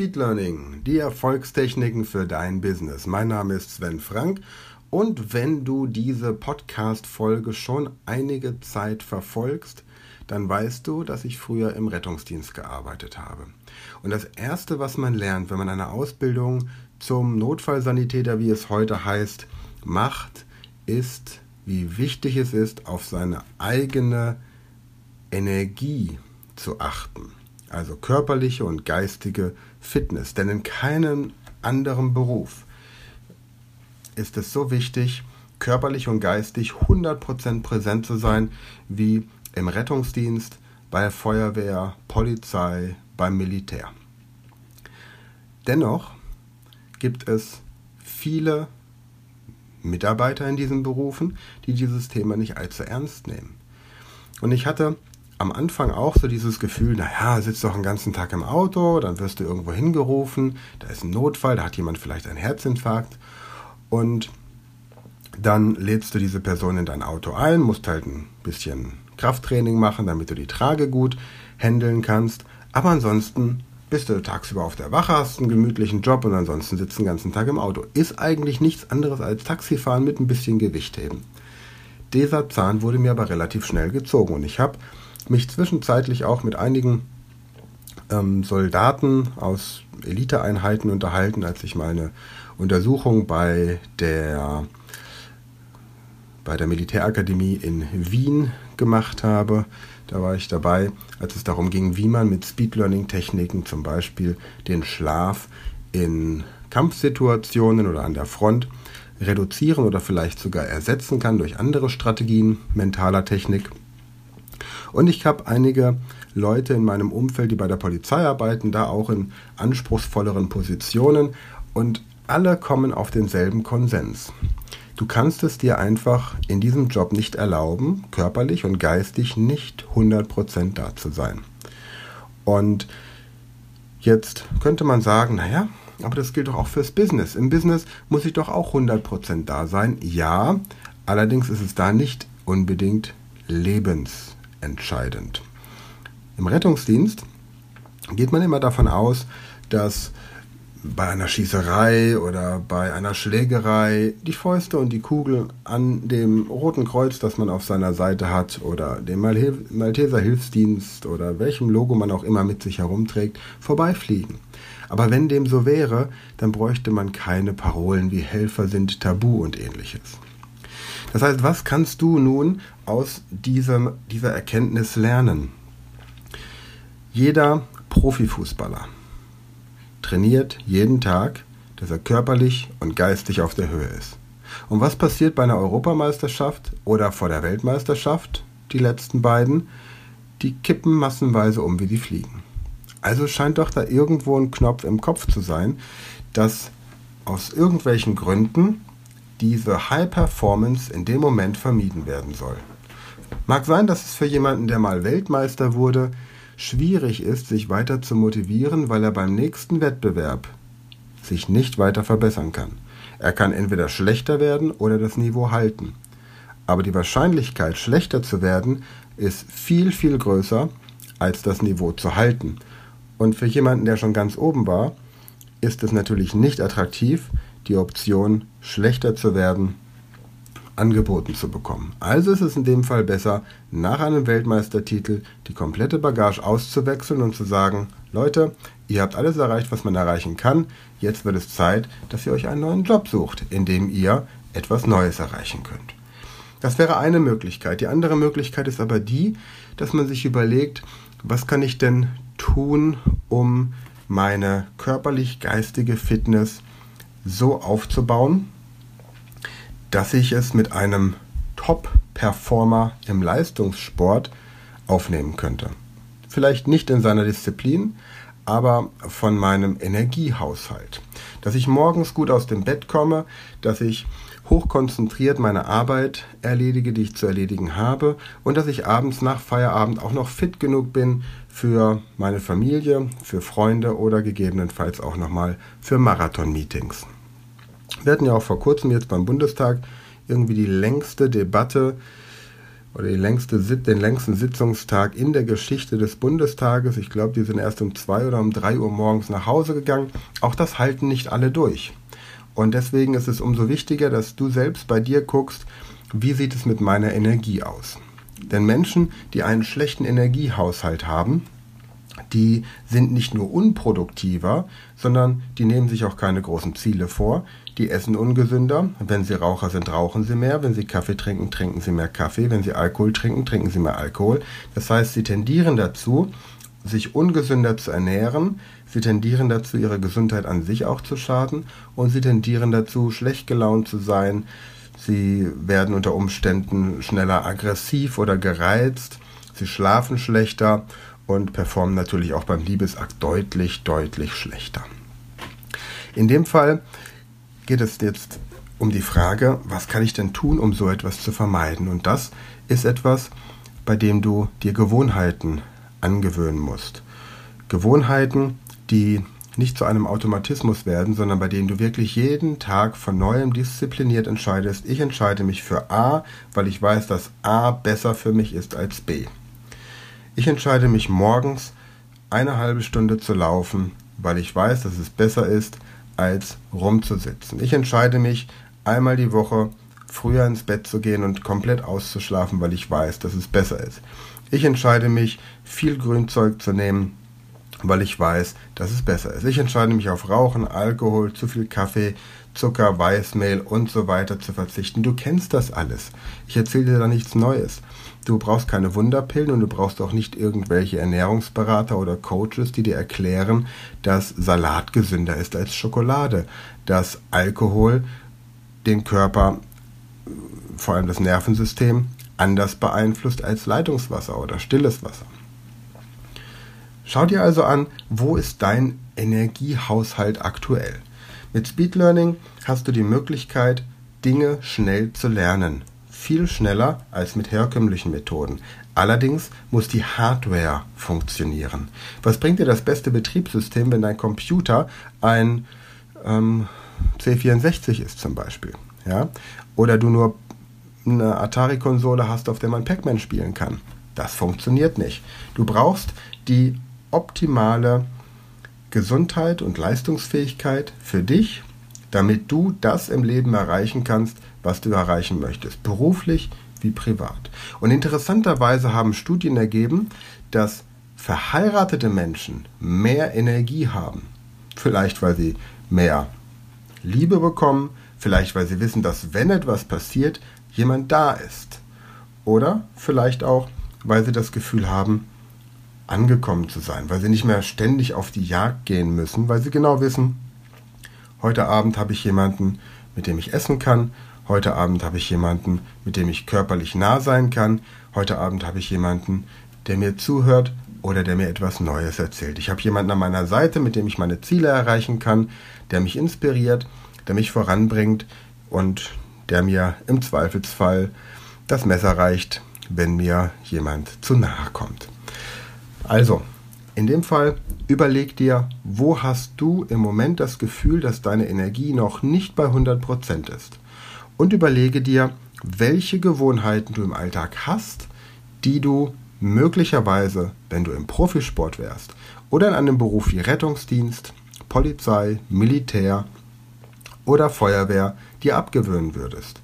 Speed Learning, die Erfolgstechniken für dein Business. Mein Name ist Sven Frank und wenn du diese Podcast-Folge schon einige Zeit verfolgst, dann weißt du, dass ich früher im Rettungsdienst gearbeitet habe. Und das Erste, was man lernt, wenn man eine Ausbildung zum Notfallsanitäter, wie es heute heißt, macht, ist, wie wichtig es ist, auf seine eigene Energie zu achten. Also körperliche und geistige Fitness. Denn in keinem anderen Beruf ist es so wichtig, körperlich und geistig 100% präsent zu sein, wie im Rettungsdienst, bei der Feuerwehr, Polizei, beim Militär. Dennoch gibt es viele Mitarbeiter in diesen Berufen, die dieses Thema nicht allzu ernst nehmen. Und ich hatte am Anfang auch so dieses Gefühl, naja, sitzt doch den ganzen Tag im Auto, dann wirst du irgendwo hingerufen, da ist ein Notfall, da hat jemand vielleicht einen Herzinfarkt und dann lädst du diese Person in dein Auto ein, musst halt ein bisschen Krafttraining machen, damit du die Trage gut handeln kannst, aber ansonsten bist du tagsüber auf der Wache, hast einen gemütlichen Job und ansonsten sitzt den ganzen Tag im Auto. Ist eigentlich nichts anderes als Taxifahren mit ein bisschen Gewicht heben. Dieser Zahn wurde mir aber relativ schnell gezogen und ich habe mich zwischenzeitlich auch mit einigen ähm, Soldaten aus Eliteeinheiten unterhalten, als ich meine Untersuchung bei der, bei der Militärakademie in Wien gemacht habe. Da war ich dabei, als es darum ging, wie man mit Speed Learning Techniken zum Beispiel den Schlaf in Kampfsituationen oder an der Front reduzieren oder vielleicht sogar ersetzen kann durch andere Strategien mentaler Technik. Und ich habe einige Leute in meinem Umfeld, die bei der Polizei arbeiten, da auch in anspruchsvolleren Positionen und alle kommen auf denselben Konsens. Du kannst es dir einfach in diesem Job nicht erlauben, körperlich und geistig nicht 100% da zu sein. Und jetzt könnte man sagen, naja, aber das gilt doch auch fürs Business. Im Business muss ich doch auch 100% da sein. Ja, allerdings ist es da nicht unbedingt lebens entscheidend. Im Rettungsdienst geht man immer davon aus, dass bei einer Schießerei oder bei einer Schlägerei die Fäuste und die Kugel an dem Roten Kreuz, das man auf seiner Seite hat, oder dem Malteser Hilfsdienst oder welchem Logo man auch immer mit sich herumträgt, vorbeifliegen. Aber wenn dem so wäre, dann bräuchte man keine Parolen wie Helfer sind tabu und ähnliches. Das heißt, was kannst du nun aus diesem, dieser Erkenntnis lernen? Jeder Profifußballer trainiert jeden Tag, dass er körperlich und geistig auf der Höhe ist. Und was passiert bei einer Europameisterschaft oder vor der Weltmeisterschaft, die letzten beiden? Die kippen massenweise um, wie die fliegen. Also scheint doch da irgendwo ein Knopf im Kopf zu sein, dass aus irgendwelchen Gründen diese High Performance in dem Moment vermieden werden soll. Mag sein, dass es für jemanden, der mal Weltmeister wurde, schwierig ist, sich weiter zu motivieren, weil er beim nächsten Wettbewerb sich nicht weiter verbessern kann. Er kann entweder schlechter werden oder das Niveau halten. Aber die Wahrscheinlichkeit, schlechter zu werden, ist viel, viel größer, als das Niveau zu halten. Und für jemanden, der schon ganz oben war, ist es natürlich nicht attraktiv, die Option, schlechter zu werden, angeboten zu bekommen. Also ist es in dem Fall besser, nach einem Weltmeistertitel die komplette Bagage auszuwechseln und zu sagen, Leute, ihr habt alles erreicht, was man erreichen kann, jetzt wird es Zeit, dass ihr euch einen neuen Job sucht, in dem ihr etwas Neues erreichen könnt. Das wäre eine Möglichkeit. Die andere Möglichkeit ist aber die, dass man sich überlegt, was kann ich denn tun, um meine körperlich-geistige Fitness so aufzubauen, dass ich es mit einem Top-Performer im Leistungssport aufnehmen könnte. Vielleicht nicht in seiner Disziplin, aber von meinem Energiehaushalt. Dass ich morgens gut aus dem Bett komme, dass ich hochkonzentriert meine Arbeit erledige, die ich zu erledigen habe und dass ich abends nach Feierabend auch noch fit genug bin für meine Familie, für Freunde oder gegebenenfalls auch nochmal für Marathon-Meetings. Wir hatten ja auch vor kurzem jetzt beim Bundestag irgendwie die längste Debatte oder die längste, den längsten Sitzungstag in der Geschichte des Bundestages. Ich glaube, die sind erst um zwei oder um drei Uhr morgens nach Hause gegangen. Auch das halten nicht alle durch. Und deswegen ist es umso wichtiger, dass du selbst bei dir guckst, wie sieht es mit meiner Energie aus. Denn Menschen, die einen schlechten Energiehaushalt haben, die sind nicht nur unproduktiver, sondern die nehmen sich auch keine großen Ziele vor. Die essen ungesünder. Wenn sie Raucher sind, rauchen sie mehr. Wenn sie Kaffee trinken, trinken sie mehr Kaffee. Wenn sie Alkohol trinken, trinken sie mehr Alkohol. Das heißt, sie tendieren dazu, sich ungesünder zu ernähren. Sie tendieren dazu, ihre Gesundheit an sich auch zu schaden. Und sie tendieren dazu, schlecht gelaunt zu sein. Sie werden unter Umständen schneller aggressiv oder gereizt. Sie schlafen schlechter und performen natürlich auch beim Liebesakt deutlich, deutlich schlechter. In dem Fall geht es jetzt um die Frage, was kann ich denn tun, um so etwas zu vermeiden? Und das ist etwas, bei dem du dir Gewohnheiten angewöhnen musst. Gewohnheiten, die nicht zu einem Automatismus werden, sondern bei denen du wirklich jeden Tag von neuem diszipliniert entscheidest, ich entscheide mich für A, weil ich weiß, dass A besser für mich ist als B. Ich entscheide mich morgens eine halbe Stunde zu laufen, weil ich weiß, dass es besser ist, als rumzusitzen. Ich entscheide mich einmal die Woche früher ins Bett zu gehen und komplett auszuschlafen, weil ich weiß, dass es besser ist. Ich entscheide mich, viel Grünzeug zu nehmen, weil ich weiß, dass es besser ist. Ich entscheide mich auf Rauchen, Alkohol, zu viel Kaffee, Zucker, Weißmehl und so weiter zu verzichten. Du kennst das alles. Ich erzähle dir da nichts Neues. Du brauchst keine Wunderpillen und du brauchst auch nicht irgendwelche Ernährungsberater oder Coaches, die dir erklären, dass Salat gesünder ist als Schokolade, dass Alkohol den Körper, vor allem das Nervensystem, anders beeinflusst als Leitungswasser oder stilles Wasser. Schau dir also an, wo ist dein Energiehaushalt aktuell. Mit Speed Learning hast du die Möglichkeit, Dinge schnell zu lernen viel schneller als mit herkömmlichen Methoden. Allerdings muss die Hardware funktionieren. Was bringt dir das beste Betriebssystem, wenn dein Computer ein ähm, C64 ist zum Beispiel? Ja? Oder du nur eine Atari-Konsole hast, auf der man Pac-Man spielen kann. Das funktioniert nicht. Du brauchst die optimale Gesundheit und Leistungsfähigkeit für dich, damit du das im Leben erreichen kannst, was du erreichen möchtest, beruflich wie privat. Und interessanterweise haben Studien ergeben, dass verheiratete Menschen mehr Energie haben. Vielleicht weil sie mehr Liebe bekommen, vielleicht weil sie wissen, dass wenn etwas passiert, jemand da ist. Oder vielleicht auch, weil sie das Gefühl haben, angekommen zu sein, weil sie nicht mehr ständig auf die Jagd gehen müssen, weil sie genau wissen, heute Abend habe ich jemanden, mit dem ich essen kann Heute Abend habe ich jemanden, mit dem ich körperlich nah sein kann. Heute Abend habe ich jemanden, der mir zuhört oder der mir etwas Neues erzählt. Ich habe jemanden an meiner Seite, mit dem ich meine Ziele erreichen kann, der mich inspiriert, der mich voranbringt und der mir im Zweifelsfall das Messer reicht, wenn mir jemand zu nahe kommt. Also, in dem Fall überleg dir, wo hast du im Moment das Gefühl, dass deine Energie noch nicht bei 100% ist und überlege dir, welche Gewohnheiten du im Alltag hast, die du möglicherweise, wenn du im Profisport wärst oder in einem Beruf wie Rettungsdienst, Polizei, Militär oder Feuerwehr dir abgewöhnen würdest.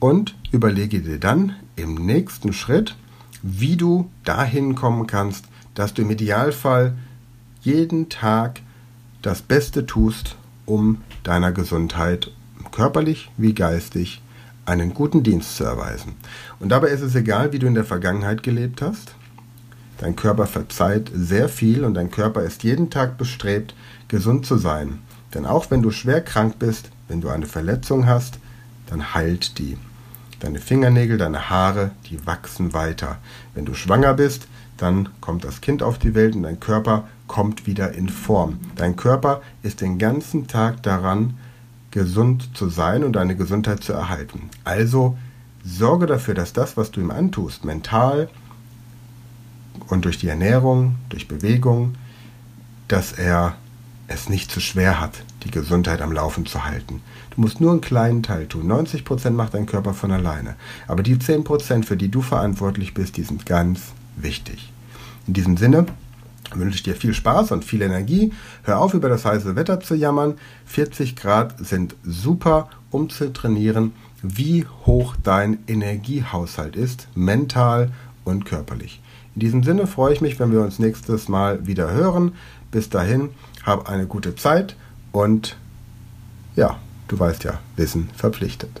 Und überlege dir dann im nächsten Schritt, wie du dahin kommen kannst, dass du im Idealfall jeden Tag das Beste tust, um deiner Gesundheit körperlich wie geistig einen guten Dienst zu erweisen. Und dabei ist es egal, wie du in der Vergangenheit gelebt hast. Dein Körper verzeiht sehr viel und dein Körper ist jeden Tag bestrebt, gesund zu sein. Denn auch wenn du schwer krank bist, wenn du eine Verletzung hast, dann heilt die. Deine Fingernägel, deine Haare, die wachsen weiter. Wenn du schwanger bist, dann kommt das Kind auf die Welt und dein Körper kommt wieder in Form. Dein Körper ist den ganzen Tag daran, gesund zu sein und deine Gesundheit zu erhalten. Also sorge dafür, dass das, was du ihm antust, mental und durch die Ernährung, durch Bewegung, dass er es nicht zu schwer hat, die Gesundheit am Laufen zu halten. Du musst nur einen kleinen Teil tun. 90% macht dein Körper von alleine. Aber die 10%, für die du verantwortlich bist, die sind ganz wichtig. In diesem Sinne wünsche ich dir viel Spaß und viel Energie. Hör auf, über das heiße Wetter zu jammern. 40 Grad sind super, um zu trainieren, wie hoch dein Energiehaushalt ist, mental und körperlich. In diesem Sinne freue ich mich, wenn wir uns nächstes Mal wieder hören. Bis dahin, hab eine gute Zeit und ja, du weißt ja, Wissen verpflichtet.